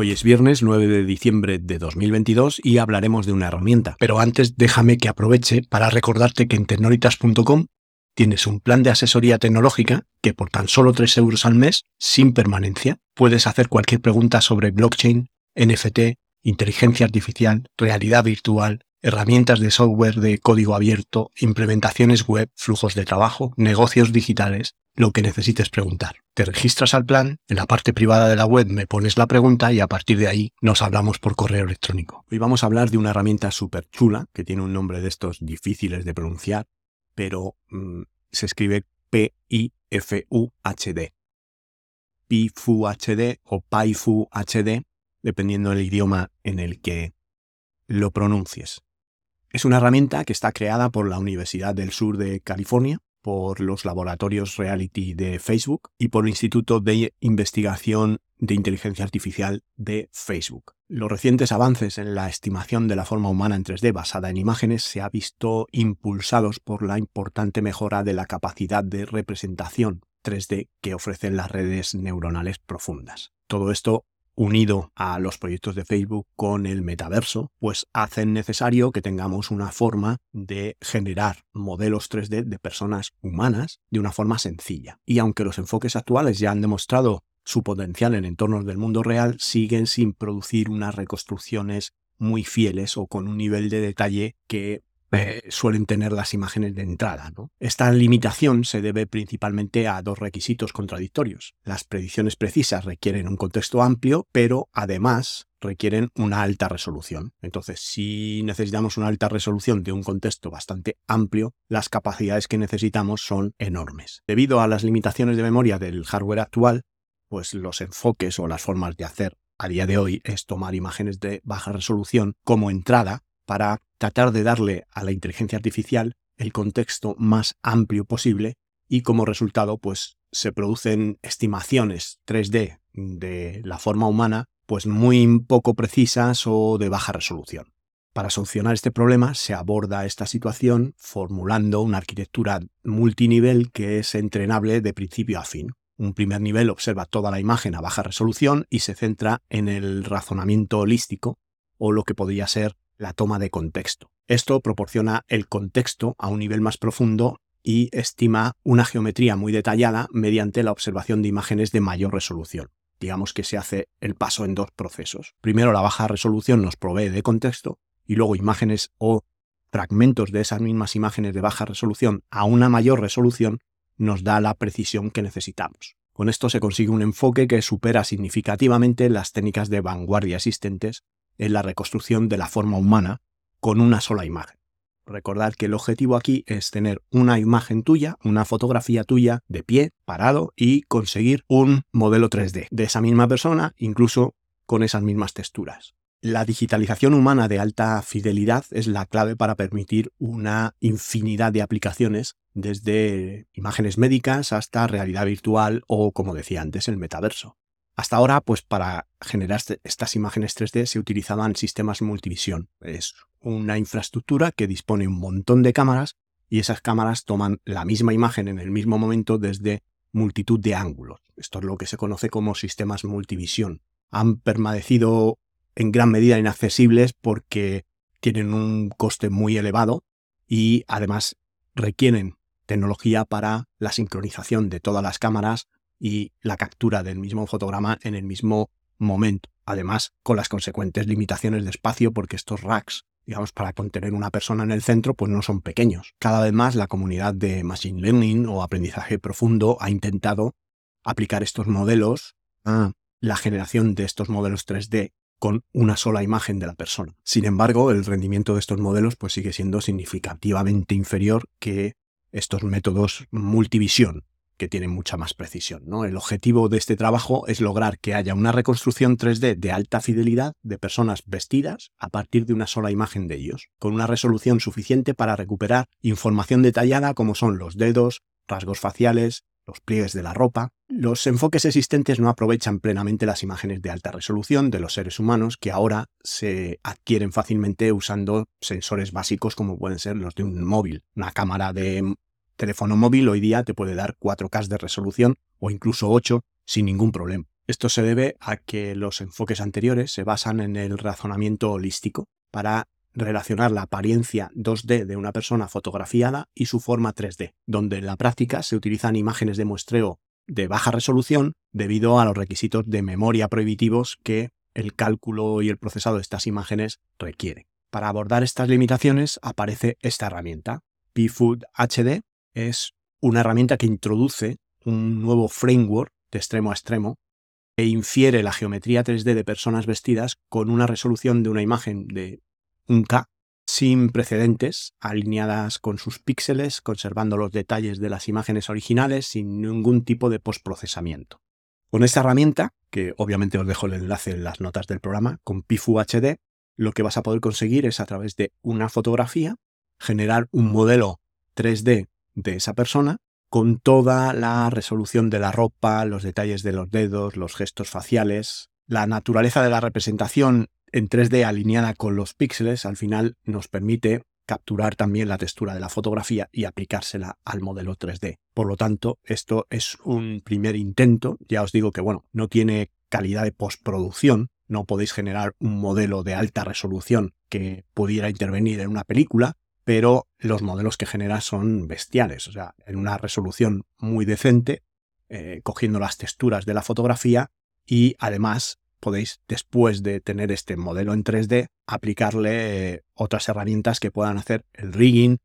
Hoy es viernes 9 de diciembre de 2022 y hablaremos de una herramienta. Pero antes déjame que aproveche para recordarte que en tecnolitas.com tienes un plan de asesoría tecnológica que por tan solo 3 euros al mes, sin permanencia, puedes hacer cualquier pregunta sobre blockchain, NFT, inteligencia artificial, realidad virtual, herramientas de software de código abierto, implementaciones web, flujos de trabajo, negocios digitales, lo que necesites preguntar. Te registras al plan, en la parte privada de la web me pones la pregunta y a partir de ahí nos hablamos por correo electrónico. Hoy vamos a hablar de una herramienta súper chula que tiene un nombre de estos difíciles de pronunciar, pero mm, se escribe P-I-F-U-H-D. PIFU-HD o PIFU-HD, dependiendo del idioma en el que lo pronuncies. Es una herramienta que está creada por la Universidad del Sur de California por los laboratorios Reality de Facebook y por el Instituto de Investigación de Inteligencia Artificial de Facebook. Los recientes avances en la estimación de la forma humana en 3D basada en imágenes se ha visto impulsados por la importante mejora de la capacidad de representación 3D que ofrecen las redes neuronales profundas. Todo esto unido a los proyectos de Facebook con el metaverso, pues hacen necesario que tengamos una forma de generar modelos 3D de personas humanas de una forma sencilla. Y aunque los enfoques actuales ya han demostrado su potencial en entornos del mundo real, siguen sin producir unas reconstrucciones muy fieles o con un nivel de detalle que eh, suelen tener las imágenes de entrada. Esta limitación se debe principalmente a dos requisitos contradictorios. Las predicciones precisas requieren un contexto amplio, pero además requieren una alta resolución. Entonces, si necesitamos una alta resolución de un contexto bastante amplio, las capacidades que necesitamos son enormes. Debido a las limitaciones de memoria del hardware actual, pues los enfoques o las formas de hacer a día de hoy es tomar imágenes de baja resolución como entrada para tratar de darle a la inteligencia artificial el contexto más amplio posible y como resultado pues se producen estimaciones 3D de la forma humana pues muy poco precisas o de baja resolución. Para solucionar este problema se aborda esta situación formulando una arquitectura multinivel que es entrenable de principio a fin. Un primer nivel observa toda la imagen a baja resolución y se centra en el razonamiento holístico o lo que podría ser la toma de contexto. Esto proporciona el contexto a un nivel más profundo y estima una geometría muy detallada mediante la observación de imágenes de mayor resolución. Digamos que se hace el paso en dos procesos. Primero la baja resolución nos provee de contexto y luego imágenes o fragmentos de esas mismas imágenes de baja resolución a una mayor resolución nos da la precisión que necesitamos. Con esto se consigue un enfoque que supera significativamente las técnicas de vanguardia existentes en la reconstrucción de la forma humana con una sola imagen. Recordad que el objetivo aquí es tener una imagen tuya, una fotografía tuya de pie, parado y conseguir un modelo 3D de esa misma persona, incluso con esas mismas texturas. La digitalización humana de alta fidelidad es la clave para permitir una infinidad de aplicaciones, desde imágenes médicas hasta realidad virtual o, como decía antes, el metaverso. Hasta ahora, pues para generar este, estas imágenes 3D se utilizaban sistemas multivisión. Es una infraestructura que dispone un montón de cámaras y esas cámaras toman la misma imagen en el mismo momento desde multitud de ángulos. Esto es lo que se conoce como sistemas multivisión. Han permanecido en gran medida inaccesibles porque tienen un coste muy elevado y además requieren tecnología para la sincronización de todas las cámaras y la captura del mismo fotograma en el mismo momento. Además, con las consecuentes limitaciones de espacio, porque estos racks, digamos, para contener una persona en el centro, pues no son pequeños. Cada vez más la comunidad de Machine Learning o aprendizaje profundo ha intentado aplicar estos modelos a la generación de estos modelos 3D con una sola imagen de la persona. Sin embargo, el rendimiento de estos modelos pues sigue siendo significativamente inferior que estos métodos multivisión, que tienen mucha más precisión. ¿no? El objetivo de este trabajo es lograr que haya una reconstrucción 3D de alta fidelidad de personas vestidas a partir de una sola imagen de ellos, con una resolución suficiente para recuperar información detallada como son los dedos, rasgos faciales, los pliegues de la ropa. Los enfoques existentes no aprovechan plenamente las imágenes de alta resolución de los seres humanos que ahora se adquieren fácilmente usando sensores básicos como pueden ser los de un móvil. Una cámara de teléfono móvil hoy día te puede dar 4K de resolución o incluso 8 sin ningún problema. Esto se debe a que los enfoques anteriores se basan en el razonamiento holístico para relacionar la apariencia 2D de una persona fotografiada y su forma 3D, donde en la práctica se utilizan imágenes de muestreo de baja resolución debido a los requisitos de memoria prohibitivos que el cálculo y el procesado de estas imágenes requieren. Para abordar estas limitaciones aparece esta herramienta. PFood HD es una herramienta que introduce un nuevo framework de extremo a extremo e infiere la geometría 3D de personas vestidas con una resolución de una imagen de un K sin precedentes, alineadas con sus píxeles, conservando los detalles de las imágenes originales sin ningún tipo de postprocesamiento. Con esta herramienta, que obviamente os dejo el enlace en las notas del programa, con PIFU HD, lo que vas a poder conseguir es a través de una fotografía generar un modelo 3D de esa persona con toda la resolución de la ropa, los detalles de los dedos, los gestos faciales. La naturaleza de la representación en 3D alineada con los píxeles al final nos permite capturar también la textura de la fotografía y aplicársela al modelo 3D. Por lo tanto, esto es un primer intento. Ya os digo que, bueno, no tiene calidad de postproducción. No podéis generar un modelo de alta resolución que pudiera intervenir en una película, pero los modelos que genera son bestiales. O sea, en una resolución muy decente, eh, cogiendo las texturas de la fotografía y además podéis, después de tener este modelo en 3D, aplicarle eh, otras herramientas que puedan hacer el rigging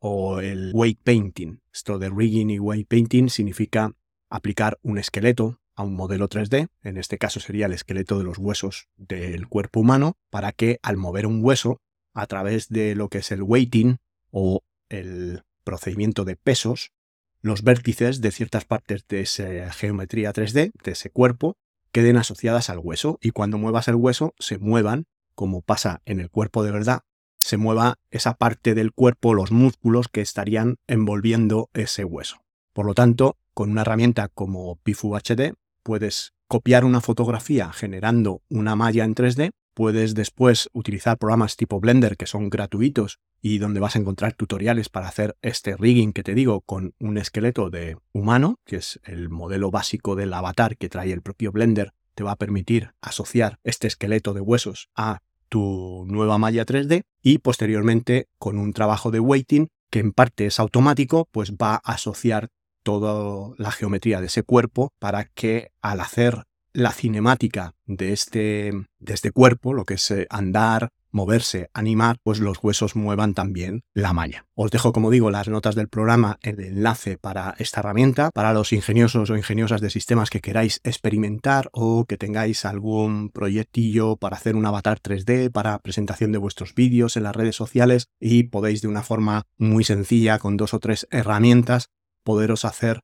o el weight painting. Esto de rigging y weight painting significa aplicar un esqueleto a un modelo 3D, en este caso sería el esqueleto de los huesos del cuerpo humano, para que al mover un hueso a través de lo que es el weighting o el procedimiento de pesos, los vértices de ciertas partes de esa geometría 3D, de ese cuerpo, queden asociadas al hueso y cuando muevas el hueso se muevan, como pasa en el cuerpo de verdad, se mueva esa parte del cuerpo, los músculos que estarían envolviendo ese hueso. Por lo tanto, con una herramienta como PIFU HD puedes copiar una fotografía generando una malla en 3D Puedes después utilizar programas tipo Blender que son gratuitos y donde vas a encontrar tutoriales para hacer este rigging que te digo con un esqueleto de humano, que es el modelo básico del avatar que trae el propio Blender, te va a permitir asociar este esqueleto de huesos a tu nueva malla 3D y posteriormente con un trabajo de weighting que en parte es automático, pues va a asociar toda la geometría de ese cuerpo para que al hacer la cinemática de este, de este cuerpo, lo que es eh, andar, moverse, animar, pues los huesos muevan también la malla. Os dejo, como digo, las notas del programa, el enlace para esta herramienta, para los ingeniosos o ingeniosas de sistemas que queráis experimentar o que tengáis algún proyectillo para hacer un avatar 3D, para presentación de vuestros vídeos en las redes sociales y podéis de una forma muy sencilla, con dos o tres herramientas, poderos hacer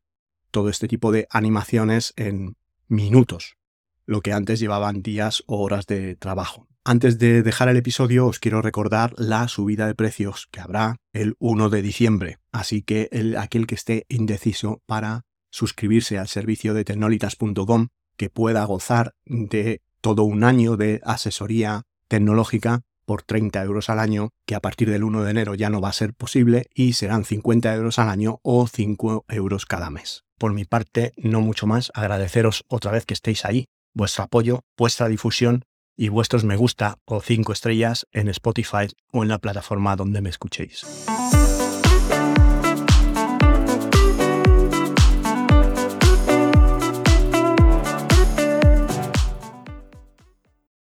todo este tipo de animaciones en minutos lo que antes llevaban días o horas de trabajo. Antes de dejar el episodio os quiero recordar la subida de precios que habrá el 1 de diciembre, así que el, aquel que esté indeciso para suscribirse al servicio de tecnolitas.com que pueda gozar de todo un año de asesoría tecnológica por 30 euros al año, que a partir del 1 de enero ya no va a ser posible y serán 50 euros al año o 5 euros cada mes. Por mi parte, no mucho más, agradeceros otra vez que estéis ahí vuestro apoyo, vuestra difusión y vuestros me gusta o cinco estrellas en Spotify o en la plataforma donde me escuchéis.